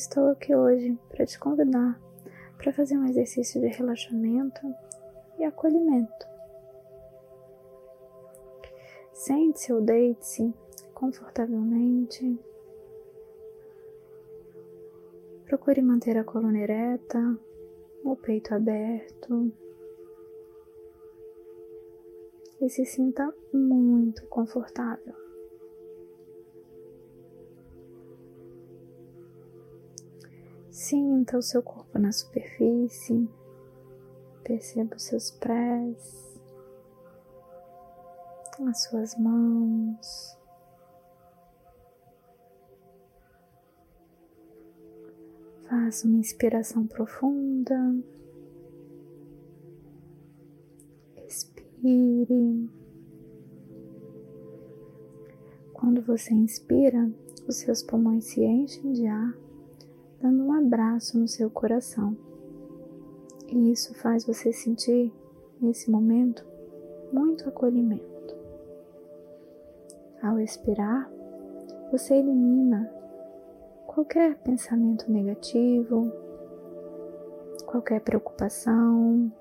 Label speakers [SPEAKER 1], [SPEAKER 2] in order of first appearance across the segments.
[SPEAKER 1] Estou aqui hoje para te convidar para fazer um exercício de relaxamento e acolhimento. Sente-se ou deite-se confortavelmente. Procure manter a coluna ereta, o peito aberto e se sinta muito confortável. Sinta o seu corpo na superfície, perceba os seus pés, as suas mãos. Faça uma inspiração profunda. Expire. Quando você inspira, os seus pulmões se enchem de ar dando um abraço no seu coração. E isso faz você sentir, nesse momento, muito acolhimento. Ao expirar, você elimina qualquer pensamento negativo, qualquer preocupação,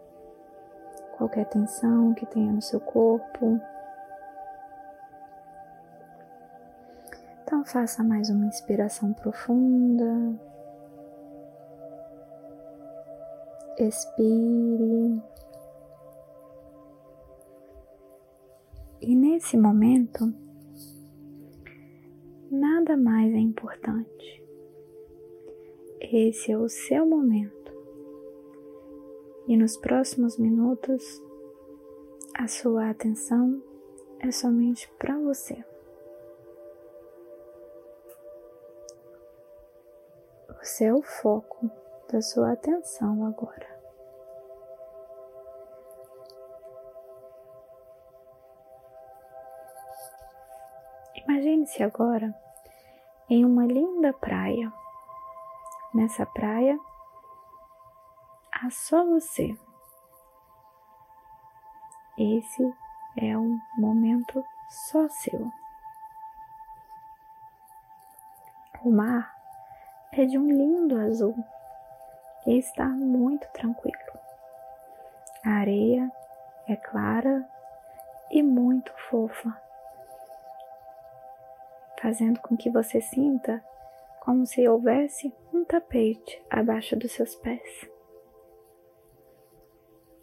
[SPEAKER 1] qualquer tensão que tenha no seu corpo. Então faça mais uma inspiração profunda. Expire. E nesse momento, nada mais é importante. Esse é o seu momento. E nos próximos minutos, a sua atenção é somente para você. É o foco da sua atenção agora. Imagine-se agora em uma linda praia. Nessa praia, há só você. Esse é um momento só seu. O mar é de um lindo azul e está muito tranquilo. A areia é clara e muito fofa, fazendo com que você sinta como se houvesse um tapete abaixo dos seus pés.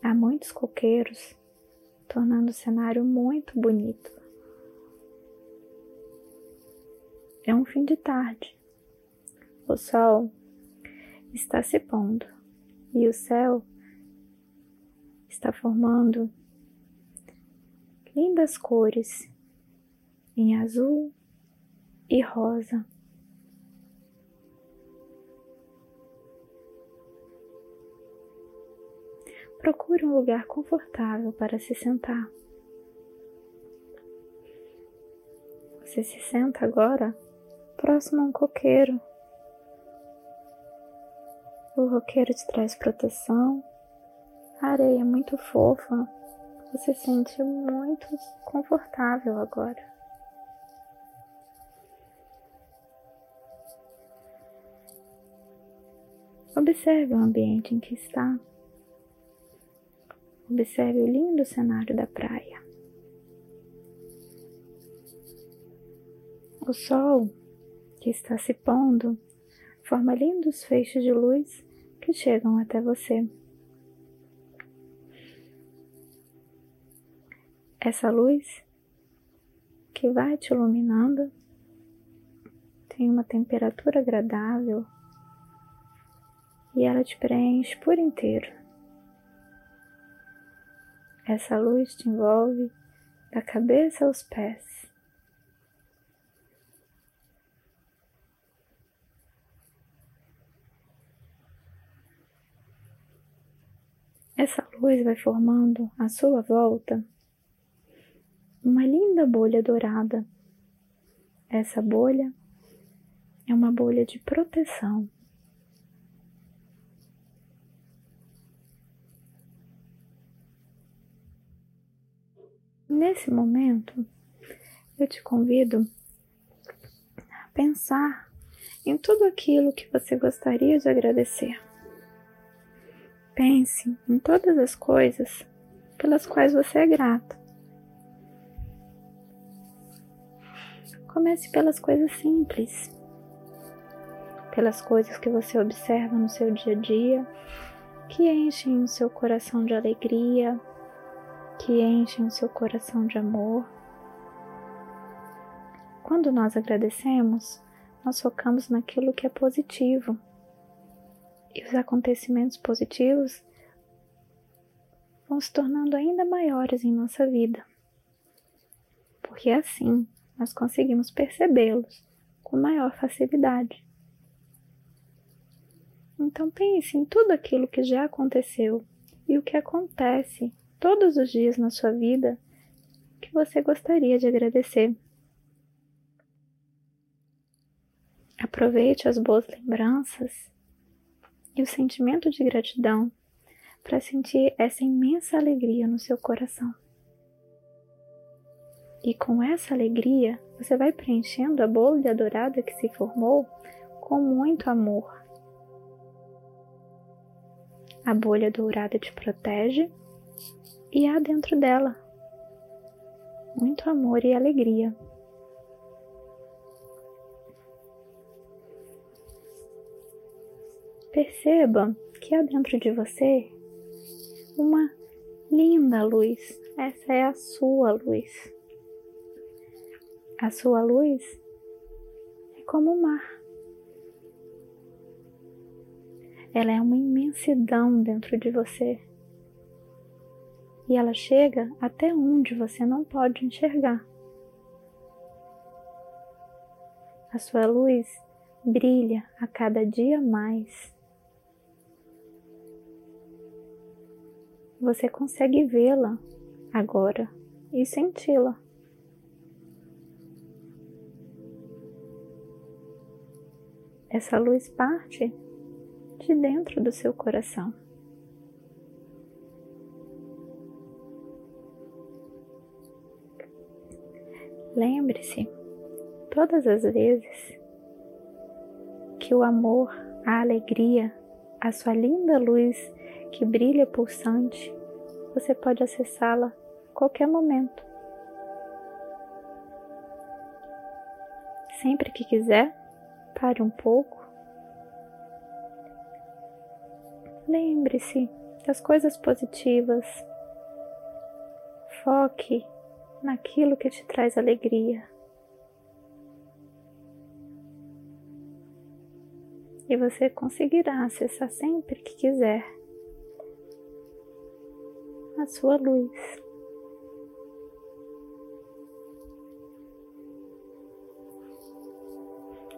[SPEAKER 1] Há muitos coqueiros, tornando o cenário muito bonito. É um fim de tarde. O sol está se pondo e o céu está formando lindas cores em azul e rosa. Procure um lugar confortável para se sentar. Você se senta agora próximo a um coqueiro o roqueiro te traz proteção. A areia é muito fofa. Você se sente muito confortável agora. Observe o ambiente em que está. Observe o lindo cenário da praia. O sol que está se pondo forma lindos feixes de luz chegam até você. Essa luz que vai te iluminando tem uma temperatura agradável e ela te preenche por inteiro. Essa luz te envolve da cabeça aos pés. Essa luz vai formando à sua volta uma linda bolha dourada. Essa bolha é uma bolha de proteção. Nesse momento, eu te convido a pensar em tudo aquilo que você gostaria de agradecer. Pense em todas as coisas pelas quais você é grato. Comece pelas coisas simples, pelas coisas que você observa no seu dia a dia, que enchem o seu coração de alegria, que enchem o seu coração de amor. Quando nós agradecemos, nós focamos naquilo que é positivo e os acontecimentos positivos vão se tornando ainda maiores em nossa vida, porque assim nós conseguimos percebê-los com maior facilidade. Então pense em tudo aquilo que já aconteceu e o que acontece todos os dias na sua vida que você gostaria de agradecer. Aproveite as boas lembranças e o sentimento de gratidão para sentir essa imensa alegria no seu coração. E com essa alegria, você vai preenchendo a bolha dourada que se formou com muito amor. A bolha dourada te protege e há dentro dela muito amor e alegria. Perceba que há dentro de você uma linda luz. Essa é a sua luz. A sua luz é como o mar. Ela é uma imensidão dentro de você. E ela chega até onde você não pode enxergar. A sua luz brilha a cada dia mais. Você consegue vê-la agora e senti-la. Essa luz parte de dentro do seu coração. Lembre-se, todas as vezes que o amor, a alegria, a sua linda luz que brilha pulsante, você pode acessá-la qualquer momento. Sempre que quiser, pare um pouco. Lembre-se das coisas positivas. Foque naquilo que te traz alegria. E você conseguirá acessar sempre que quiser a sua luz.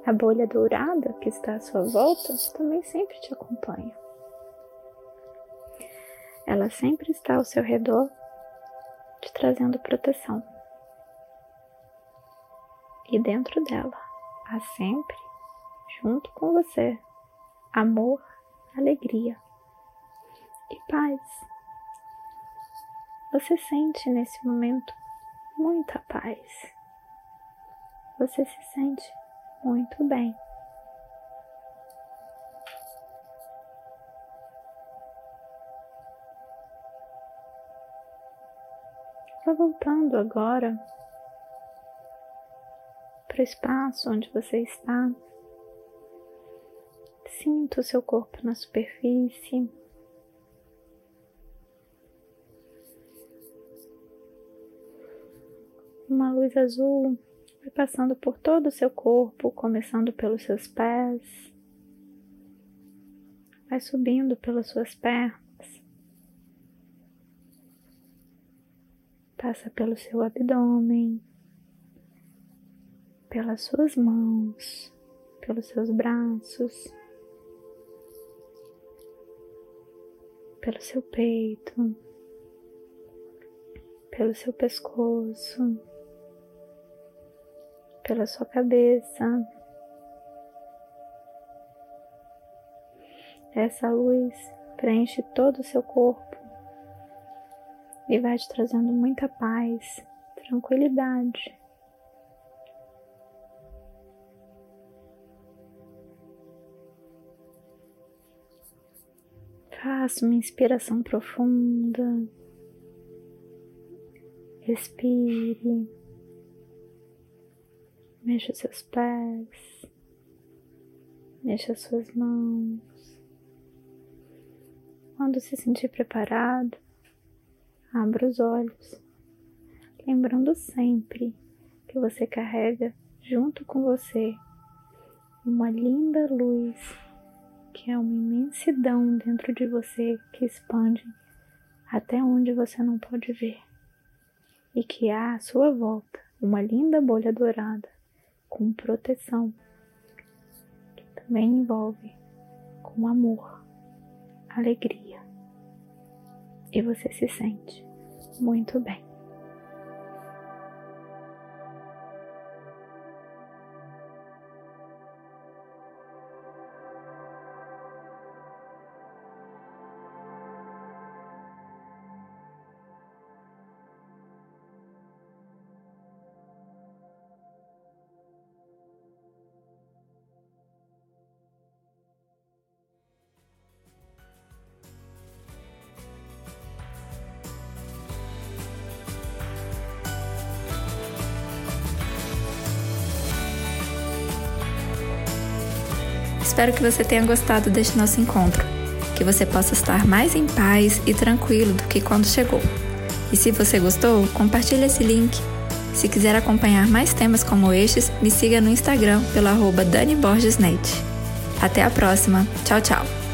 [SPEAKER 1] A bolha dourada que está à sua volta também sempre te acompanha. Ela sempre está ao seu redor, te trazendo proteção. E dentro dela há sempre, junto com você, amor, alegria e paz. Você sente nesse momento muita paz. Você se sente muito bem. Vá voltando agora para o espaço onde você está. Sinta o seu corpo na superfície. Luz azul vai passando por todo o seu corpo, começando pelos seus pés, vai subindo pelas suas pernas, Passa pelo seu abdômen, pelas suas mãos, pelos seus braços, pelo seu peito, pelo seu pescoço, pela sua cabeça. Essa luz preenche todo o seu corpo e vai te trazendo muita paz, tranquilidade. Faça uma inspiração profunda. Respire. Mexa seus pés. Mexa suas mãos. Quando se sentir preparado, abra os olhos, lembrando sempre que você carrega junto com você uma linda luz que é uma imensidão dentro de você que expande até onde você não pode ver, e que há à sua volta uma linda bolha dourada com proteção, que também envolve com amor, alegria, e você se sente muito bem.
[SPEAKER 2] Espero que você tenha gostado deste nosso encontro, que você possa estar mais em paz e tranquilo do que quando chegou. E se você gostou, compartilhe esse link. Se quiser acompanhar mais temas como estes, me siga no Instagram pelo arroba Dani Borges Net. Até a próxima. Tchau, tchau.